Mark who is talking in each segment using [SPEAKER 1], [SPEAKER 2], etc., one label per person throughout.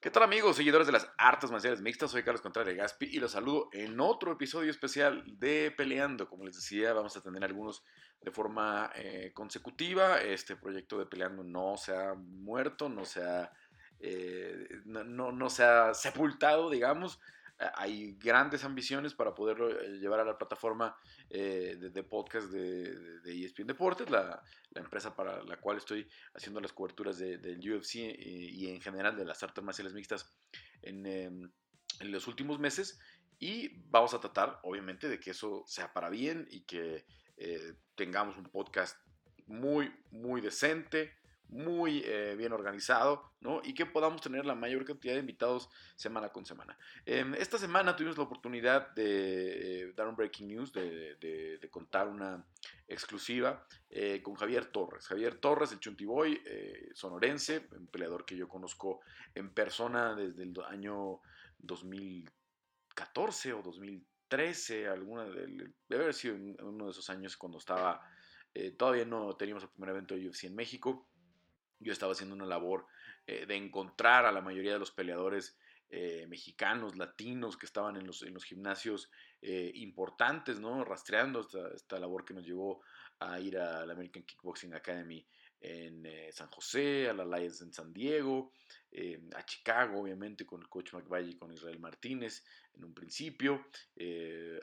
[SPEAKER 1] ¿Qué tal amigos, seguidores de las artes marciales mixtas? Soy Carlos Contreras Gaspi y los saludo en otro episodio especial de Peleando. Como les decía, vamos a tener algunos de forma eh, consecutiva. Este proyecto de Peleando no se ha muerto, no se ha, eh, no, no se ha sepultado, digamos hay grandes ambiciones para poderlo eh, llevar a la plataforma eh, de, podcast de, de, ESPN Deportes, la, empresa para la cual estoy haciendo las coberturas del UFC eh, y, en general de las artes marciales mixtas en, em, en, los últimos meses. Y vamos a tratar, obviamente, de que eso sea para bien y que tengamos un podcast muy, muy decente, muy eh, bien organizado, ¿no? Y que podamos tener la mayor cantidad de invitados semana con semana. Em, esta semana tuvimos la oportunidad de eh, dar un breaking news, de, contar una exclusiva eh, con Javier Torres. Javier Torres, el Chuntiboy, sonorense, un peleador que yo conozco en persona desde el año 2014 o 2013, alguna de, debe haber sido uno de esos años cuando estaba... todavía no teníamos el primer evento de UFC en México yo estaba haciendo una labor eh, de encontrar a la mayoría de los peleadores eh, mexicanos, latinos que estaban en los, en los gimnasios eh, importantes, ¿no? Rastreando esta, labor que nos llevó a ir a la American Kickboxing Academy en San José, a la Alliance en San Diego, a Chicago, obviamente, con el coach McValley y con Israel Martínez en un principio,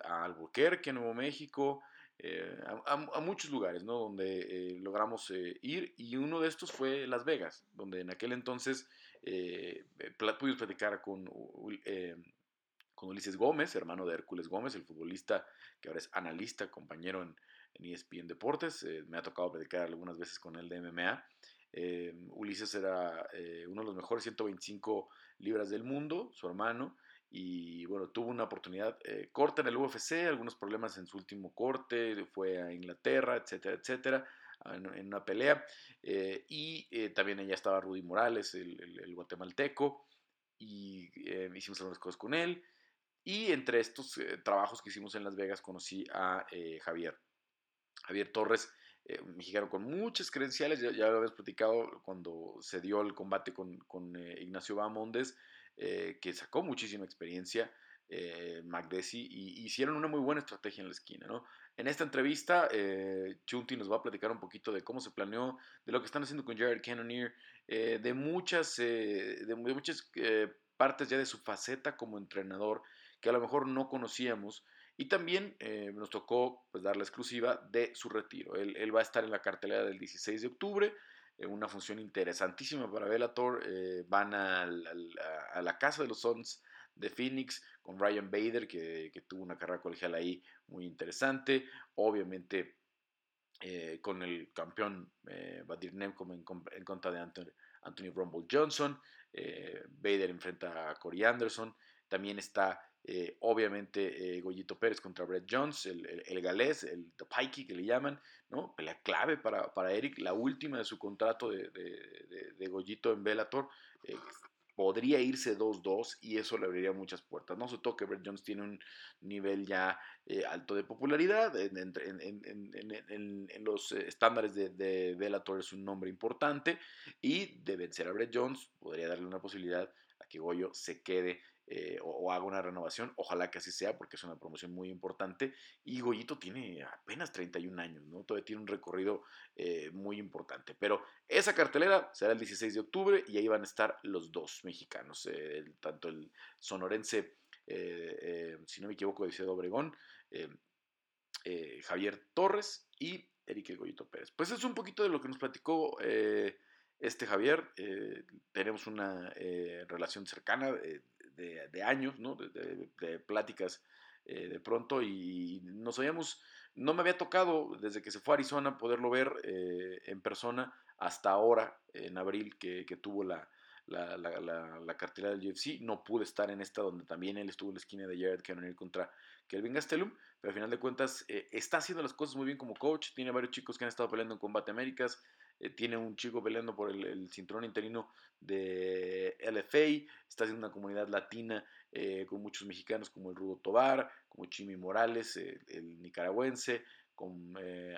[SPEAKER 1] a Albuquerque, Nuevo México, eh, a, muchos lugares, ¿no? Donde eh, logramos eh, ir y uno de estos fue Las Vegas, donde en aquel entonces pudimos platicar con, con Ulises Gómez, hermano de Hércules Gómez, el futbolista que ahora es analista, compañero en, en ESPN Deportes. me ha tocado platicar algunas veces con él de MMA. Ulises era uno de los mejores 125 libras del mundo, su hermano, y bueno, tuvo una oportunidad eh, corta en el UFC, algunos problemas en su último corte, fue a Inglaterra, etcétera, etcétera, en, una pelea. Eh, y eh, también allá estaba Rudy Morales, el, guatemalteco, y hicimos algunas cosas con él. Y entre estos trabajos que hicimos en Las Vegas conocí a Javier. Javier Torres, mexicano con muchas credenciales, ya, lo habíamos platicado cuando se dio el combate con, con Ignacio Bamondes. Eh, que sacó muchísima experiencia, eh, y hicieron una muy buena estrategia en la esquina. ¿no? En esta entrevista, eh, Chunti nos va a platicar un poquito de cómo se planeó, de lo que están haciendo con Jared Cannonier, eh, de muchas, de, muchas partes ya de su faceta como entrenador que a lo mejor no conocíamos. Y también nos tocó pues, dar la exclusiva de su retiro. Él, él va a estar en la cartelera del 16 de octubre. Eh, una función interesantísima para Bellator. Eh, van a, la casa de los Sons de Phoenix con Ryan Bader, que, tuvo una carrera colegial ahí muy interesante. Obviamente eh, con el campeón Badir Nemkov en, en, contra de Anthony, Anthony Rumble Johnson. Bader enfrenta a Corey Anderson. También está eh, obviamente, eh, Goyito Pérez contra Brett Jones, el, el, galés, el Pikey que le llaman, ¿no? Pelea clave para, para, Eric, la última de su contrato de, de, Goyito en Bellator. Eh, podría irse 2-2 y eso le abriría muchas puertas. No se toque, Brett Jones tiene un nivel ya alto de popularidad, en, en, en los estándares de, de Bellator es un nombre importante y de vencer a Brett Jones podría darle una posibilidad a que Goyo se quede eh, o, haga una renovación. Ojalá que así sea porque es una promoción muy importante. Y Goyito tiene apenas 31 años, ¿no? Todavía tiene un recorrido eh, muy importante. Pero esa cartelera será el 16 de octubre y ahí van a estar los dos mexicanos, eh, tanto el sonorense, si no me equivoco, de Obregón, Javier Torres y Eric Goyito Pérez. Pues es un poquito de lo que nos platicó este Javier. tenemos una relación cercana de, años, ¿no? de, pláticas eh, de pronto y nos habíamos, no me había tocado desde que se fue a Arizona poderlo ver eh, en persona hasta ahora, en abril, que, tuvo la, la, la, cartera del UFC. No pude estar en esta donde también él estuvo en la esquina de Jared Cannonier contra Kelvin Gastelum, pero al final de cuentas eh, está haciendo las cosas muy bien como coach. Tiene varios chicos que han estado peleando en Combate Américas. Eh, tiene un chico peleando por el, cinturón interino de LFA, está haciendo una comunidad latina eh, con muchos mexicanos como el Rudo Tobar, como Chimi Morales, el nicaragüense, con eh,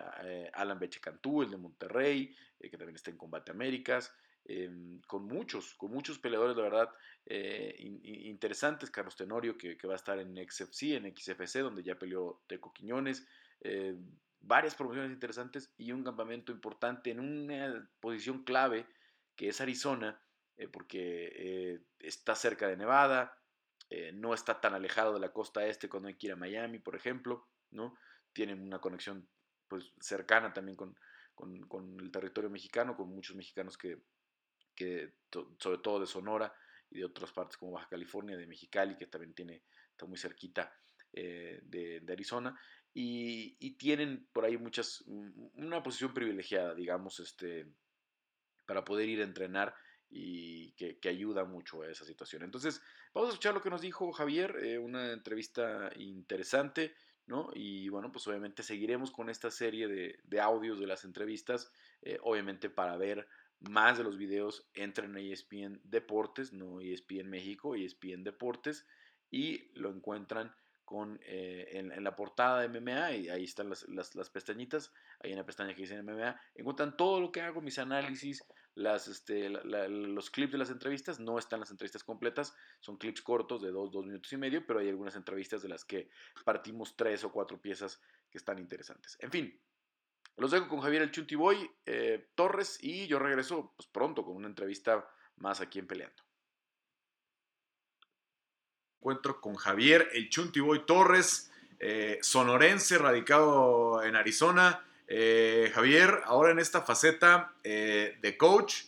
[SPEAKER 1] Alan Beche Cantú, el de Monterrey, que también está en Combate Américas. em, con muchos, con muchos peleadores, de verdad, eh, interesantes. Carlos Tenorio, que, va a estar en XFC, en XFC, donde ya peleó Teco Quiñones. Eh, varias promociones interesantes y un campamento importante en una posición clave que es Arizona, eh, porque está cerca de Nevada, no está tan alejado de la costa este cuando hay que ir a Miami, por ejemplo, ¿no? Tienen una conexión pues, cercana también con, con, el territorio mexicano, con muchos mexicanos que, que sobre todo de Sonora, y de otras partes como Baja California, de Mexicali, que también tiene, está muy cerquita eh, de, Arizona, y, tienen por ahí muchas, una posición privilegiada, digamos, este, para poder ir a entrenar y que, ayuda mucho a esa situación. Entonces, vamos a escuchar lo que nos dijo Javier, eh, una entrevista interesante, ¿no? Y bueno, pues obviamente seguiremos con esta serie de, audios de las entrevistas, eh, obviamente para ver más de los videos entren en ESPN Deportes, no ESPN México, ESPN Deportes, y lo encuentran con, eh, en, la portada de MMA, y ahí están las, las, pestañitas, ahí en la pestaña que dice MMA, encuentran todo lo que hago, mis análisis, las, este, los clips de las entrevistas, no están las entrevistas completas, son clips cortos de dos, dos minutos y medio, pero hay algunas entrevistas de las que partimos tres o cuatro piezas que están interesantes. En fin, los dejo con Javier el Chuntiboy eh, Torres y yo regreso pues, pronto con una entrevista más aquí en Peleando. Encuentro con Javier el Chuntiboy Torres, eh, sonorense, radicado en Arizona. Eh, Javier, ahora en esta faceta de coach,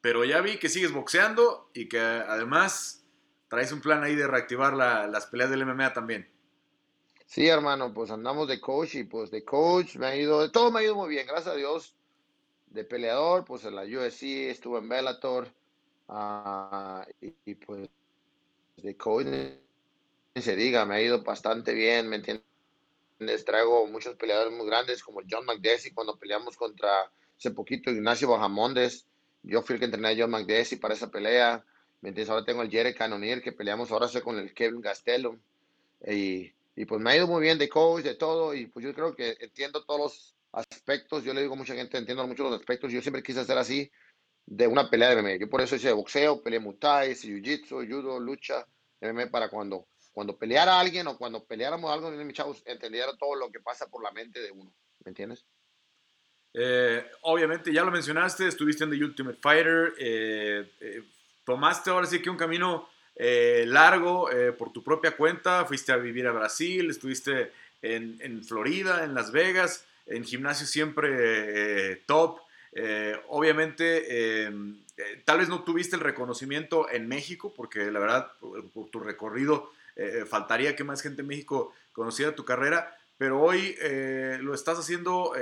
[SPEAKER 1] pero ya vi que sigues boxeando y que además traes un plan ahí de reactivar las peleas del MMA también.
[SPEAKER 2] Sí, hermano, pues andamos de coach y pues de coach me ha ido, todo me ha ido muy bien, gracias a Dios. De peleador, pues en la UFC, estuve en Bellator ah, y, pues de coach, se diga, me ha ido bastante bien, ¿me entiendes? Traigo muchos peleadores muy grandes como John McDessie cuando peleamos contra hace poquito Ignacio Bajamondes. Yo fui el que entrené a John McDessie para esa pelea. ¿Me entiendes? Ahora tengo el Jerry Cannonier que peleamos ahora con el Kevin Gastelum. Y y pues me ha ido muy bien de coach, de todo, y pues yo creo que entiendo todos los aspectos. Yo le digo a mucha gente, entiendo muchos los aspectos. Yo siempre quise hacer así de una pelea de MMA. Yo por eso hice boxeo, peleé muay jiu-jitsu, judo, lucha, MMA para cuando, cuando peleara a alguien o cuando peleáramos algo, mis chavos, entendiera todo lo que pasa por la mente de uno. ¿Me entiendes?
[SPEAKER 1] Eh, obviamente, ya lo mencionaste, estuviste en The Ultimate Fighter, eh, eh, tomaste ahora sí que un camino largo por tu propia cuenta, fuiste a vivir a Brasil, estuviste en, Florida, en Las Vegas, en gimnasio siempre eh, obviamente, tal vez no tuviste el reconocimiento en México, porque la verdad, por, tu recorrido, faltaría que más gente en México conociera tu carrera, pero hoy lo estás haciendo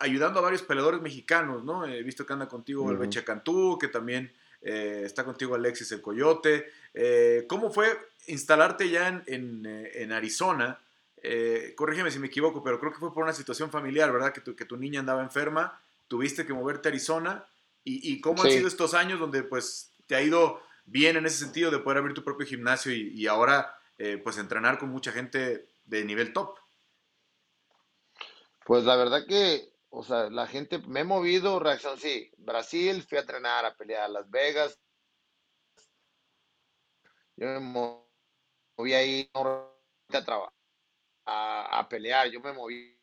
[SPEAKER 1] ayudando a varios peleadores mexicanos, ¿no? He visto que anda contigo el Beche Cantú, que también está contigo Alexis el Coyote. Eh, ¿Cómo fue instalarte ya en, en, eh, Arizona? Eh, corrígeme si me equivoco, pero creo que fue por una situación familiar, ¿verdad? Que tu, que tu niña andaba enferma, tuviste que moverte a Arizona. ¿Y, y cómo han sido estos años donde pues te ha ido bien en ese sentido de poder abrir tu propio gimnasio y, y ahora pues entrenar con mucha gente de nivel top?
[SPEAKER 2] Pues la verdad que, o sea, la gente, me he movido, reacción, sí, Brasil, fui a entrenar, a pelear a Las Vegas, yo me moví ahí a, trabajar, a, pelear, yo me moví.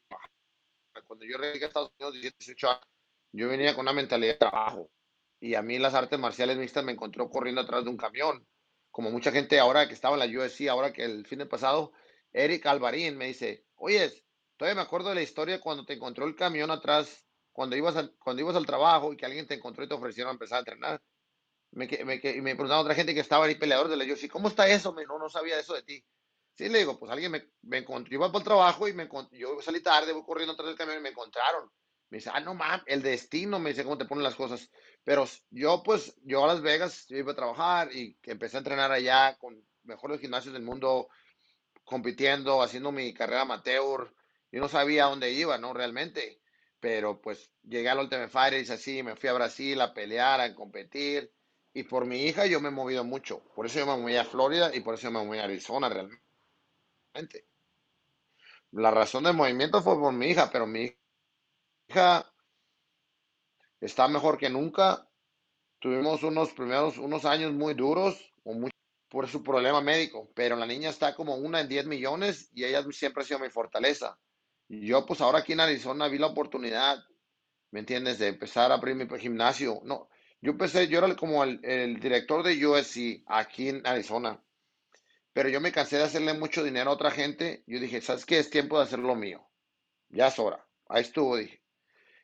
[SPEAKER 2] Cuando yo regresé a Estados Unidos, 18 años, yo venía con una mentalidad de trabajo. Y a mí las artes marciales mixtas me encontró corriendo atrás de un camión. Como mucha gente ahora que estaba en la UFC, ahora que el fin de pasado, Eric Alvarín me dice, oye, todavía me acuerdo de la historia cuando te encontró el camión atrás, cuando ibas, cuando ibas al trabajo y que alguien te encontró y te ofrecieron empezar a entrenar me, me, me preguntaba otra gente que estaba ahí peleador de la UFC, ¿cómo está eso? Me, no, no sabía eso de ti. Sí, le digo, pues alguien me, me encontró, iba por el trabajo y me yo salí tarde, voy corriendo atrás del camión y me encontraron. Me dice, ah, no mames, el destino, me dice cómo te ponen las cosas. Pero yo, pues, yo a Las Vegas, yo iba a trabajar y empecé a entrenar allá con mejores gimnasios del mundo, compitiendo, haciendo mi carrera amateur. Yo no sabía dónde iba, ¿no? Realmente. Pero pues llegué al Ultimate Fighter y así, me fui a Brasil a pelear, a competir y por mi hija yo me he movido mucho. Por eso yo me moví a Florida y por eso yo me moví a Arizona realmente. La razón del movimiento fue por mi hija, pero mi hija está mejor que nunca. tuvimos unos primeros, unos años muy duros por su problema médico, pero la niña está como una en 10 millones y ella siempre ha sido mi fortaleza. Y yo pues ahora aquí en Arizona vi la oportunidad, ¿me entiendes? De empezar a abrir mi gimnasio. No, yo empecé, yo era como el, el director de USC aquí en Arizona, pero yo me cansé de hacerle mucho dinero a otra gente. Yo dije, ¿sabes qué? Es tiempo de hacer lo mío. Ya es hora. Ahí estuvo, dije.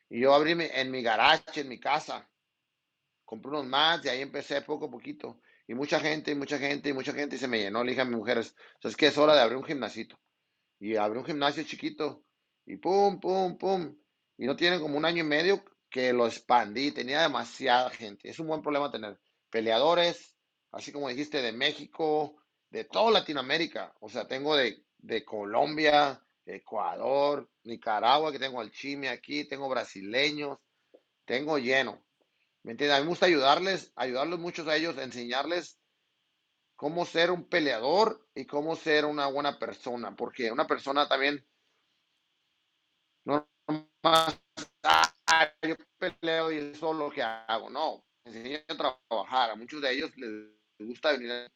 [SPEAKER 2] Y yo abrí en mi garage, en mi casa. Compré unos más y ahí empecé poco a poquito. Y mucha gente, y mucha gente, y mucha gente y se me llenó. Le dije a mi mujer, ¿sabes qué? Es hora de abrir un gimnasito. Y abrí un gimnasio chiquito. Y pum, pum, pum. Y no tiene como un año y medio que lo expandí. Tenía demasiada gente. Es un buen problema tener peleadores, así como dijiste, de México, de toda Latinoamérica. O sea, tengo de, de Colombia, Ecuador, Nicaragua, que tengo al Chime aquí, tengo brasileños, tengo lleno. ¿Me entiendes? A mí me gusta ayudarles, ayudarlos muchos a ellos, enseñarles cómo ser un peleador y cómo ser una buena persona, porque una persona también no más, ah, yo peleo y eso es lo que hago, no, enseño a trabajar, a muchos de ellos les gusta venir,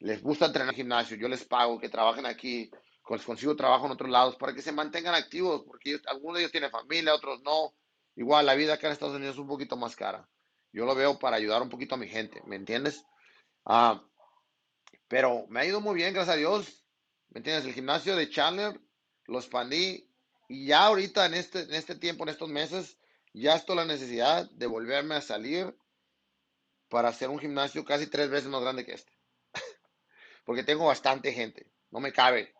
[SPEAKER 2] les gusta entrenar en el gimnasio, yo les pago que trabajen aquí, consigo trabajo en otros lados para que se mantengan activos, porque ellos- algunos de ellos tienen familia, otros no, igual la vida acá en Estados Unidos es un poquito más cara, yo lo veo para ayudar un poquito a mi gente, ¿me entiendes? Ah, pero me ha ido muy bien, gracias a Dios. ¿Me entiendes? El gimnasio de Chandler lo expandí y ya ahorita en este, en este tiempo, en estos meses, ya estoy la necesidad de volverme a salir para hacer un gimnasio casi tres veces más grande que este. Porque tengo bastante gente, no me cabe.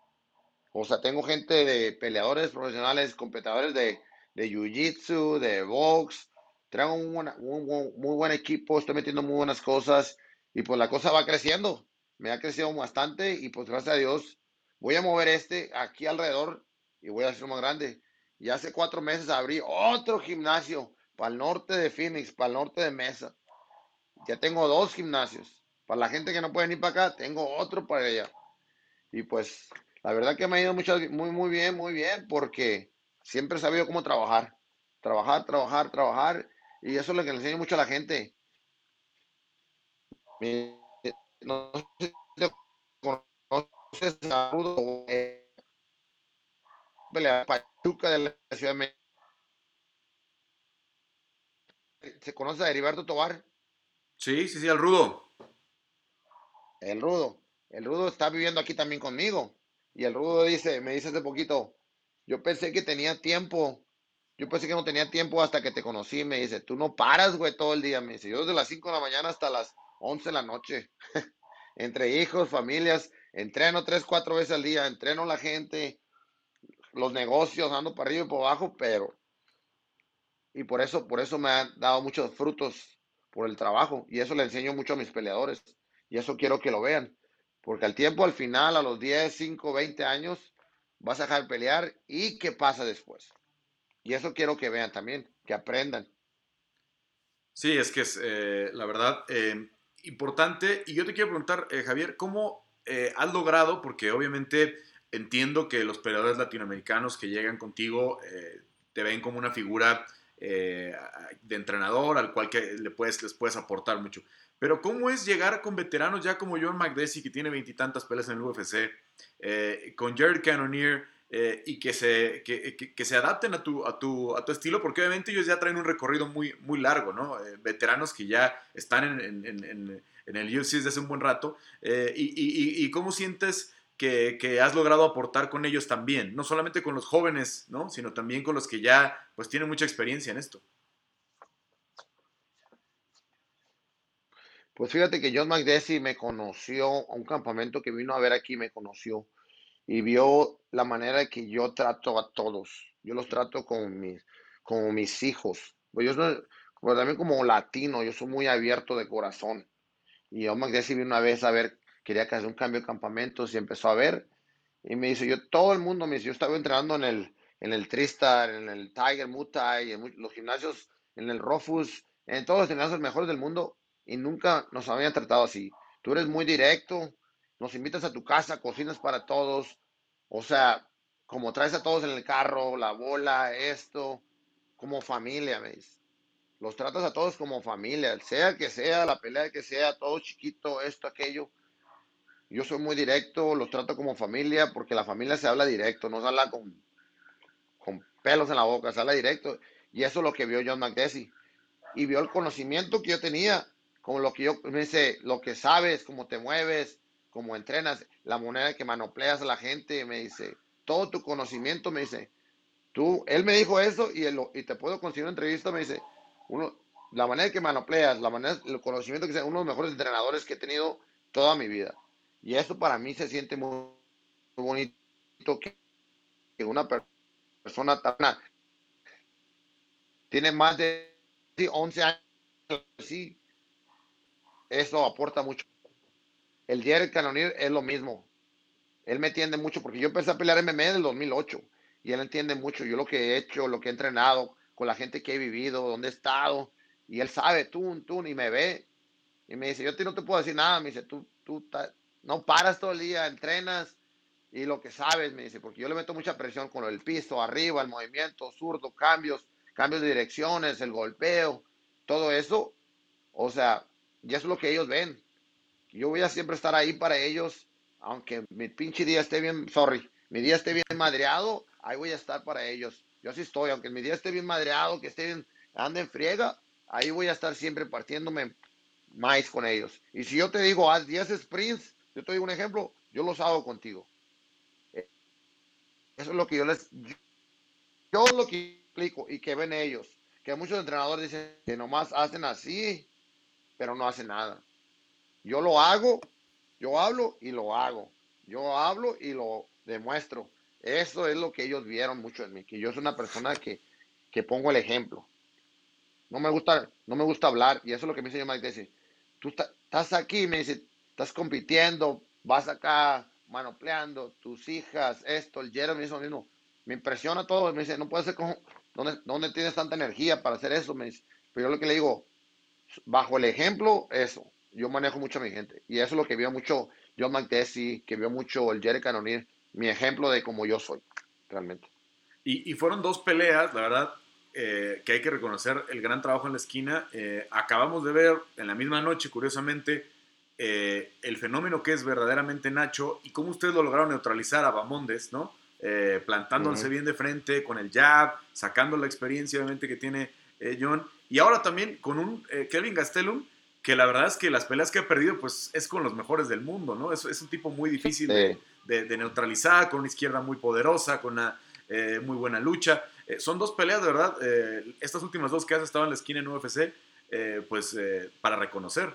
[SPEAKER 2] O sea, tengo gente de peleadores profesionales, competidores de, de jiu-jitsu, de box. Traigo un, muy buen equipo, estoy metiendo muy buenas cosas y pues la cosa va creciendo. Me ha crecido bastante y pues gracias a Dios voy a mover este aquí alrededor y voy a hacerlo más grande. Y hace cuatro meses abrí otro gimnasio para el norte de Phoenix, para el norte de Mesa. Ya tengo dos gimnasios. Para la gente que no puede ir para acá, tengo otro para allá. Y pues la verdad que me ha ido mucho, muy, muy bien, muy bien, porque siempre he sabido cómo trabajar. Trabajar, trabajar, trabajar. Y eso es lo que le enseño mucho a la gente. No sé si te conoces a Rudo, eh, pelea Pachuca de la Ciudad de México. ¿Se conoce a Heriberto Tobar?
[SPEAKER 1] Sí, sí, sí, al rudo.
[SPEAKER 2] El Rudo. El Rudo está viviendo aquí también conmigo. Y el Rudo dice, me dice hace poquito, yo pensé que tenía tiempo. Yo pensé que no tenía tiempo hasta que te conocí. Me dice, tú no paras, güey, todo el día. Me dice, yo desde las 5 de la mañana hasta las 11 de la noche. Entre hijos, familias, entreno tres, cuatro veces al día. Entreno la gente, los negocios, ando para arriba y por abajo, pero... Y por eso, por eso me han dado muchos frutos por el trabajo. Y eso le enseño mucho a mis peleadores. Y eso quiero que lo vean. Porque al tiempo, al final, a los 10, 5, 20 años, vas a dejar de pelear. ¿Y qué pasa después? Y eso quiero que vean también, que aprendan.
[SPEAKER 1] Sí, es que es, eh, la verdad, eh, importante. Y yo te quiero preguntar, eh, Javier, ¿cómo has logrado? Porque obviamente entiendo que los peleadores latinoamericanos que llegan contigo te ven como una figura eh, de entrenador al cual que le puedes, les puedes aportar mucho. Pero ¿cómo es llegar con veteranos ya como John McDessie, que tiene veintitantas peleas en el UFC, eh, con Jared Cannonier, eh, y que se, que, que, se adapten a tu, a, tu, a tu estilo, porque obviamente ellos ya traen un recorrido muy, muy largo, ¿no? Veteranos que ya están en, en, el UFC desde hace un buen rato. Y, y, cómo sientes que, que, has logrado aportar con ellos también? No solamente con los jóvenes, ¿no? Sino también con los que ya pues tienen mucha experiencia en esto.
[SPEAKER 2] Pues fíjate que John McDessie me conoció a un campamento que vino a ver aquí, me conoció y vio la manera que yo trato a todos. Yo los trato como mis, como mis hijos. Pues yo soy, pues también como latino, yo soy muy abierto de corazón. Y John McDessie vino una vez a ver, quería que hacer un cambio de campamentos y empezó a ver. Y me dice, yo, todo el mundo me dice, yo estaba entrenando en el, en el Tristar, en el Tiger Muay, en los gimnasios, en el Rofus, en todos los gimnasios mejores del mundo y nunca nos habían tratado así. Tú eres muy directo, nos invitas a tu casa, cocinas para todos, o sea, como traes a todos en el carro, la bola, esto, como familia, ¿ves? los tratas a todos como familia, sea que sea, la pelea que sea, todo chiquito, esto, aquello. Yo soy muy directo, los trato como familia porque la familia se habla directo, no se habla con, con pelos en la boca, se habla directo. Y eso es lo que vio John McDessie. Y vio el conocimiento que yo tenía, como lo que yo, me dice, lo que sabes, cómo te mueves, cómo entrenas, la moneda que manopleas a la gente, me dice, todo tu conocimiento, me dice, tú, él me dijo eso y, y te puedo conseguir una entrevista, me dice, uno, la manera que manopleas, la manera, el conocimiento que sea uno de los mejores entrenadores que he tenido toda mi vida. Y eso para mí se siente muy, bonito que, una persona tan tiene más de 11 años, sí, eso aporta mucho. El Jerry Canonier es lo mismo. Él me entiende mucho porque yo empecé a pelear MMA en el 2008 y él entiende mucho yo lo que he hecho, lo que he entrenado, con la gente que he vivido, donde he estado. Y él sabe, tú, tú, y me ve. Y me dice, yo no te puedo decir nada. Me dice, tú, tú no paras todo el día, entrenas y lo que sabes, me dice, porque yo le meto mucha presión con el piso, arriba, el movimiento, zurdo, cambios, cambios de direcciones, el golpeo, todo eso. O sea, y eso es lo que ellos ven. Yo voy a siempre estar ahí para ellos, aunque mi pinche día esté bien, sorry, mi día esté bien madreado, ahí voy a estar para ellos. Yo así estoy, aunque mi día esté bien madreado, que esté bien, ande en friega, ahí voy a estar siempre partiéndome más con ellos. Y si yo te digo, haz 10 sprints, yo te digo un ejemplo, yo los hago contigo. Eh, eso es lo que yo les, yo, lo que explico y que ven ellos, que muchos entrenadores dicen que nomás hacen así, pero no hacen nada. Yo lo hago, yo hablo y lo hago. Yo hablo y lo demuestro. Eso es lo que ellos vieron mucho en mí, que yo soy una persona que, pongo el ejemplo. No me gusta, no me gusta hablar, y eso es lo que me dice Mike dice, tú estás aquí, me dice, estás compitiendo, vas acá manopleando, tus hijas, esto, el Jeremy, eso mismo. Me impresiona todo, me dice, no puede ser como, ¿dónde, ¿dónde tienes tanta energía para hacer eso? Me dice, pero yo lo que le digo, bajo el ejemplo, eso. Yo manejo mucho a mi gente. Y eso es lo que vio mucho John McDessie, que vio mucho el Jerry Cannonier mi ejemplo de cómo yo soy, realmente.
[SPEAKER 1] Y, fueron dos peleas, la verdad, eh, que hay que reconocer el gran trabajo en la esquina. Eh, acabamos de ver en la misma noche, curiosamente, eh, el fenómeno que es verdaderamente Nacho y cómo ustedes lo lograron neutralizar a Bamondes, ¿no? plantándose bien de frente, con el jab, sacando la experiencia obviamente que tiene John. Y ahora también con un Kelvin Gastelum que la verdad es que las peleas que ha perdido, pues es con los mejores del mundo, ¿no? Es, es un tipo muy difícil de, de, neutralizar, con una izquierda muy poderosa, con una eh, muy buena lucha. Eh, son dos peleas, de verdad, eh, estas últimas dos que has estado en la esquina en UFC, pues para reconocer.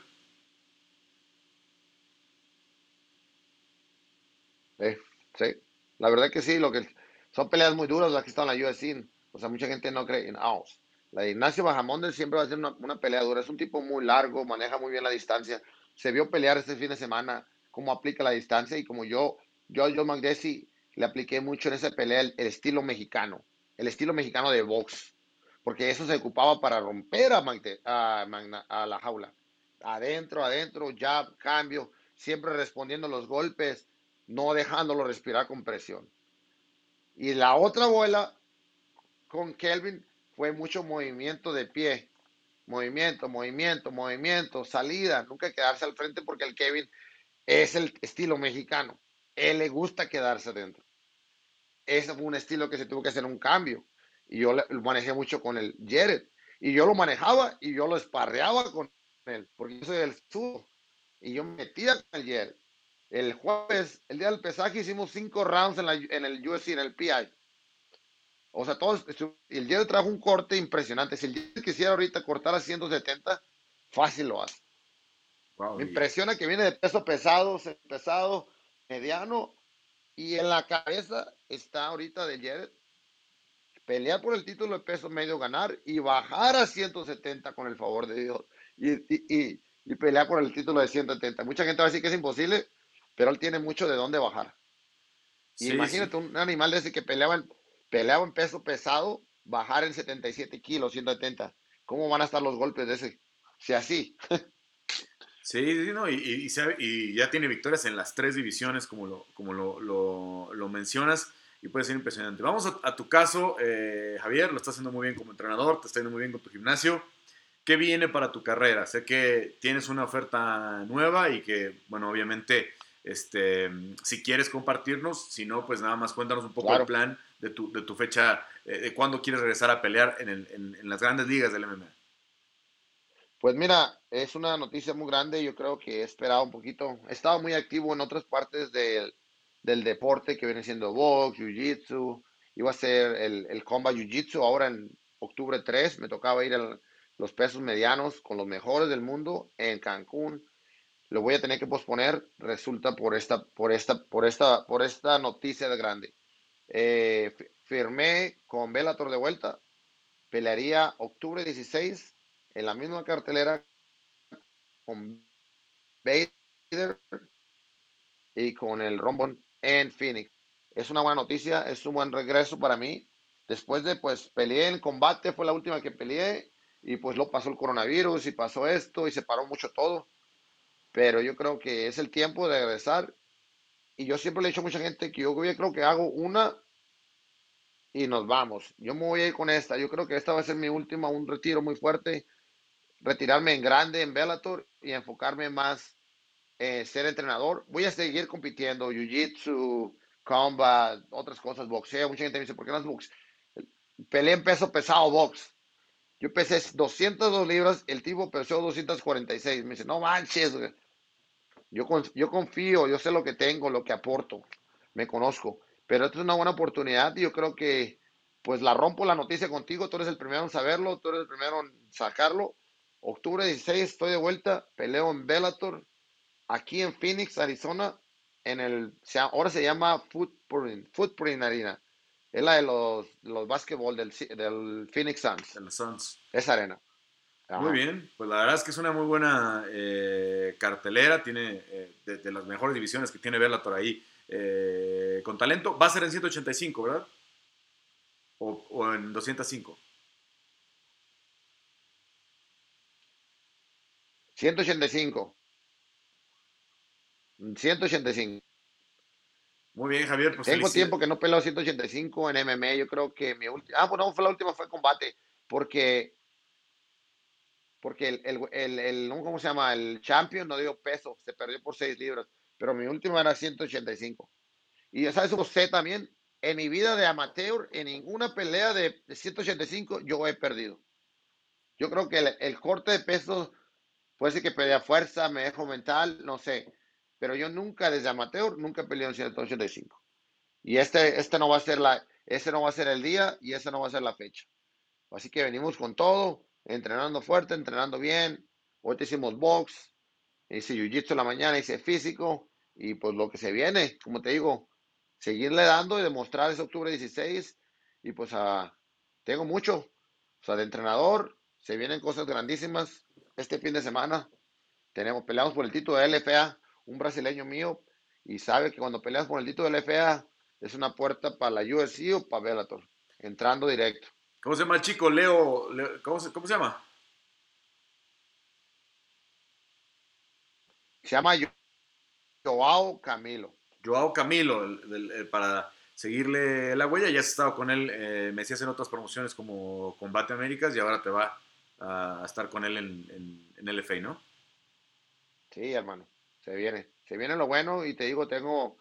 [SPEAKER 2] La verdad que sí, lo que son peleas muy duras las que están en la UFC. O sea, mucha gente no cree en AOS. La de Ignacio Bajamonde siempre va a ser una, una pelea dura. Es un tipo muy largo, maneja muy bien la distancia. Se vio pelear este fin de semana, cómo aplica la distancia y como yo yo a John le apliqué mucho en esa pelea el, estilo mexicano, el estilo mexicano de box, porque eso se ocupaba para romper a, a, la jaula. Adentro, adentro, jab, cambio, siempre respondiendo los golpes, no dejándolo respirar con presión. Y la otra bola con Kelvin fue mucho movimiento de pie, movimiento, movimiento, movimiento, salida, nunca quedarse al frente porque el Kevin es el estilo mexicano él le gusta quedarse dentro. Ese fue un estilo que se tuvo que hacer un cambio. Y yo lo manejé mucho con el Jared. Y yo lo manejaba y yo lo esparreaba con él, porque yo soy el sur. Y yo me metía con el Jared. El jueves, el día del pesaje, hicimos cinco rounds en, en el UFC, en el PI. O sea, todos, el Jared trajo un corte impresionante. Si el Jared quisiera ahorita cortar a 170, fácil lo hace. me impresiona que viene de peso pesado, pesado, mediano y en la cabeza está ahorita de Jared pelear por el título de peso medio, ganar y bajar a 170 con el favor de Dios y, y, y, pelear por el título de 170. Mucha gente va a decir que es imposible, pero él tiene mucho de dónde bajar. imagínate un animal de ese que peleaba en, peleaba en peso pesado, bajar en 77 kilos, 170. ¿Cómo van a estar los golpes de ese? Si así.
[SPEAKER 1] Sí, no, y, y, ya tiene victorias en las tres divisiones, como lo, como lo, mencionas, y puede ser impresionante. Vamos a, tu caso, eh, Javier, lo estás haciendo muy bien como entrenador, te está yendo muy bien con tu gimnasio. ¿qué viene para tu carrera? Sé que tienes una oferta nueva y que, bueno, obviamente, este, si quieres compartirnos, si no, pues nada más cuéntanos un poco el plan de tu, de tu fecha, eh, de cuándo quieres regresar a pelear en, el, en, las grandes ligas del MMA.
[SPEAKER 2] Pues mira, es una noticia muy grande, yo creo que he esperado un poquito, he estado muy activo en otras partes del, del deporte que viene siendo box, jiu-jitsu, iba a ser el, el combat jiu-jitsu, ahora en octubre 3 me tocaba ir a los pesos medianos con los mejores del mundo en Cancún, lo voy a tener que posponer, resulta por esta, por esta, por esta, por esta noticia de grande. Eh, firmé con Bellator de vuelta, pelearía octubre 16 en la misma cartelera con Bader y con el Rombon en Phoenix. Es una buena noticia, es un buen regreso para mí. Después de, pues, peleé en combate, fue la última que peleé, y pues lo pasó el coronavirus y pasó esto y se paró mucho todo pero yo creo que es el tiempo de regresar. Y yo siempre le he dicho a mucha gente que yo creo que hago una y nos vamos. Yo me voy a ir con esta. Yo creo que esta va a ser mi última, un retiro muy fuerte. Retirarme en grande en Bellator y enfocarme más en ser entrenador. Voy a seguir compitiendo, jiu-jitsu, combat, otras cosas, boxeo. Mucha gente me dice, ¿por qué no es box? Peleé en peso pesado, box. Yo pesé 202 libras, el tipo pesó 246. Me dice, no manches, yo, yo confío, yo sé lo que tengo, lo que aporto, me conozco. Pero esto es una buena oportunidad y yo creo que pues la rompo la noticia contigo, tú eres el primero en saberlo, tú eres el primero en sacarlo. Octubre 16 estoy de vuelta, peleo en Bellator, aquí en Phoenix, Arizona, en el, ahora se llama Footprint, Footprint Arena. Es la de los, los básquetbol del, del Phoenix Suns.
[SPEAKER 1] De los Suns.
[SPEAKER 2] Esa arena.
[SPEAKER 1] Muy bien, pues la verdad es que es una muy buena eh, cartelera, tiene eh, de, las mejores divisiones que tiene Bellator ahí eh, con talento. Va a ser en 185, ¿verdad? O, o en 205.
[SPEAKER 2] 185. 185.
[SPEAKER 1] Muy bien, Javier.
[SPEAKER 2] Pues Tengo tiempo que no peleo 185 en MMA. Yo creo que mi última. Ah, bueno, fue la última, fue combate. Porque porque el, el, el, ¿cómo se llama? El champion no dio peso, se perdió por 6 libras, pero mi último era 185. Y sabes, sé también, en mi vida de amateur, en ninguna pelea de, 185 yo he perdido. Yo creo que el, corte de peso puede ser que pelea fuerza, me dejo mental, no sé, pero yo nunca desde amateur, nunca peleado en 185. Y este, este no va a ser la, este no va a ser el día y este no va a ser la fecha. Así que venimos con todo entrenando fuerte, entrenando bien. Hoy te hicimos box, hice jiu-jitsu la mañana, hice físico y pues lo que se viene, como te digo, seguirle dando y demostrar ese octubre 16 y pues uh, tengo mucho, o sea, de entrenador, se vienen cosas grandísimas este fin de semana. Tenemos, peleamos por el título de LFA, un brasileño mío, y sabe que cuando peleas por el título de LFA es una puerta para la UFC o para Bellator, entrando directo.
[SPEAKER 1] ¿Cómo se llama el chico? Leo, ¿cómo, se, llama?
[SPEAKER 2] Se llama Joao Camilo.
[SPEAKER 1] Joao Camilo, para seguirle la huella. Ya has estado con él, eh, me decías en otras promociones como Combate Américas y ahora te va a, estar con él en, en, LFA, ¿no?
[SPEAKER 2] Sí, hermano, se viene. Se viene lo bueno y te digo, tengo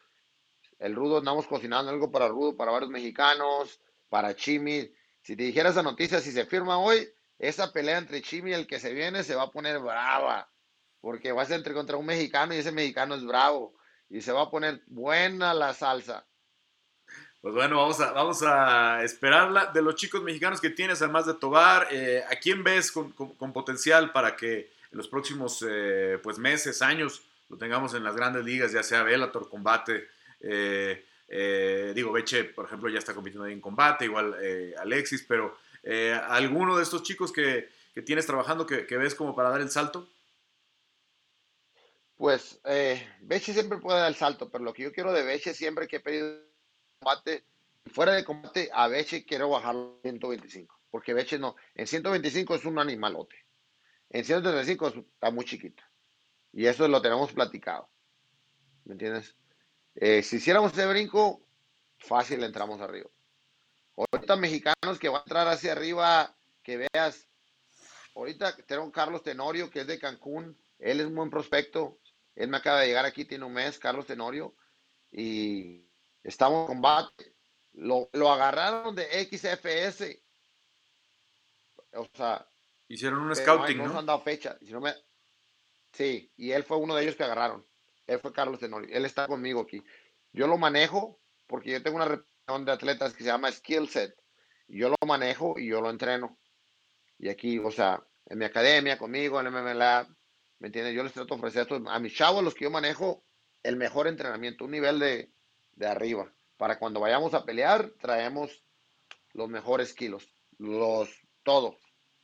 [SPEAKER 2] el rudo, andamos cocinando algo para rudo, para varios mexicanos, para Chimi si te dijera esa noticia, si se firma hoy, esa pelea entre Chimi y el que se viene se va a poner brava. Porque va a ser entre contra un mexicano y ese mexicano es bravo. Y se va a poner buena la salsa.
[SPEAKER 1] Pues bueno, vamos a, vamos a esperarla. De los chicos mexicanos que tienes, además de Tobar, eh, ¿a quién ves con, potencial para que en los próximos eh, pues meses, años, lo tengamos en las grandes ligas, ya sea Bellator, Combate, eh, eh, digo, Beche, por ejemplo, ya está compitiendo ahí en combate, igual eh, Alexis, pero eh, ¿alguno de estos chicos que, tienes trabajando que, ves como para dar el salto?
[SPEAKER 2] Pues Beche siempre puede dar el salto, pero lo que yo quiero de Beche siempre que he pedido combate, fuera de combate, a Beche quiero bajar a 125, porque Beche no, en 125 es un animalote, en 135 está muy chiquito, y eso lo tenemos platicado, ¿me entiendes? Eh, si hiciéramos ese brinco, fácil entramos arriba. Ahorita mexicanos que van a entrar hacia arriba, que veas ahorita tengo Carlos Tenorio, que es de Cancún. Él es un buen prospecto. Él me acaba de llegar aquí, tiene un mes, Carlos Tenorio. Y estamos en combate. Lo, lo agarraron de XFS. O sea.
[SPEAKER 1] Hicieron un scouting,
[SPEAKER 2] ¿no? No han dado fecha. Si no me... Sí, y él fue uno de ellos que agarraron. Él fue Carlos Tenorio. Él está conmigo aquí. Yo lo manejo porque yo tengo una reputación de atletas que se llama Skill Set. Yo lo manejo y yo lo entreno. Y aquí, o sea, en mi academia, conmigo, en MMA Lab, ¿me entiendes? Yo les trato de ofrecer a mis chavos, los que yo manejo, el mejor entrenamiento, un nivel de, de arriba. Para cuando vayamos a pelear, traemos los mejores kilos. Los, todo,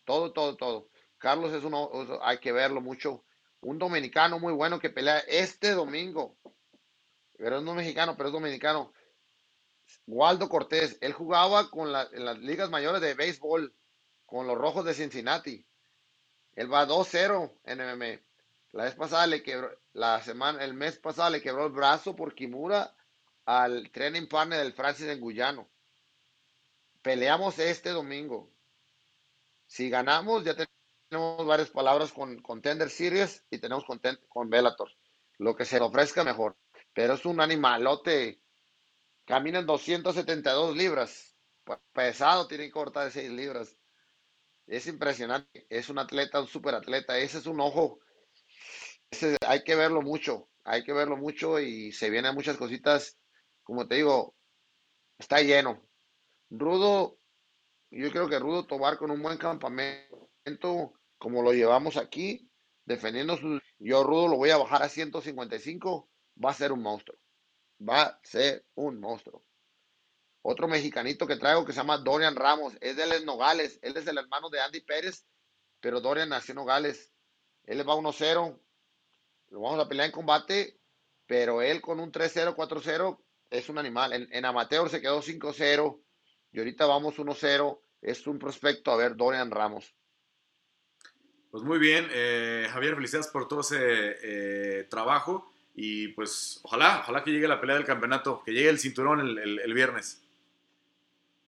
[SPEAKER 2] todo, todo, todo. Carlos es uno, hay que verlo mucho. Un dominicano muy bueno que pelea este domingo. Pero no mexicano, pero es dominicano. Waldo Cortés, él jugaba con en las ligas mayores de béisbol con los Rojos de Cincinnati. Él va 2-0 en MMA. La vez pasada le quebró, la semana, el mes pasado le quebró el brazo por Kimura al training partner del Francis en Guyano. Peleamos este domingo. Si ganamos, ya tenemos varias palabras con Contender Series y tenemos con, con Bellator. Lo que se ofrezca mejor. Pero es un animalote. Camina en 272 libras. Pesado, tiene que cortar 6 libras. Es impresionante. Es un atleta, un super atleta. Ese es un ojo. hay que verlo mucho. Hay que verlo mucho y se vienen muchas cositas. Como te digo, está lleno. Rudo, yo creo que Rudo Tobar con un buen campamento, como lo llevamos aquí, defendiendo su. Yo, Rudo, lo voy a bajar a 155. Va a ser un monstruo. Va a ser un monstruo. Otro mexicanito que traigo que se llama Dorian Ramos, es de Les Nogales, él es el hermano de Andy Pérez, pero Dorian nació en Nogales. Él va 1-0, lo vamos a pelear en combate, pero él con un 3-0, 4-0 es un animal. En, amateur se quedó 5-0 y ahorita vamos 1-0. Es un prospecto a ver Dorian Ramos.
[SPEAKER 1] Pues muy bien, eh, Javier, felicidades por todo ese eh, trabajo y pues ojalá, ojalá que llegue la pelea del campeonato, que llegue el cinturón el viernes.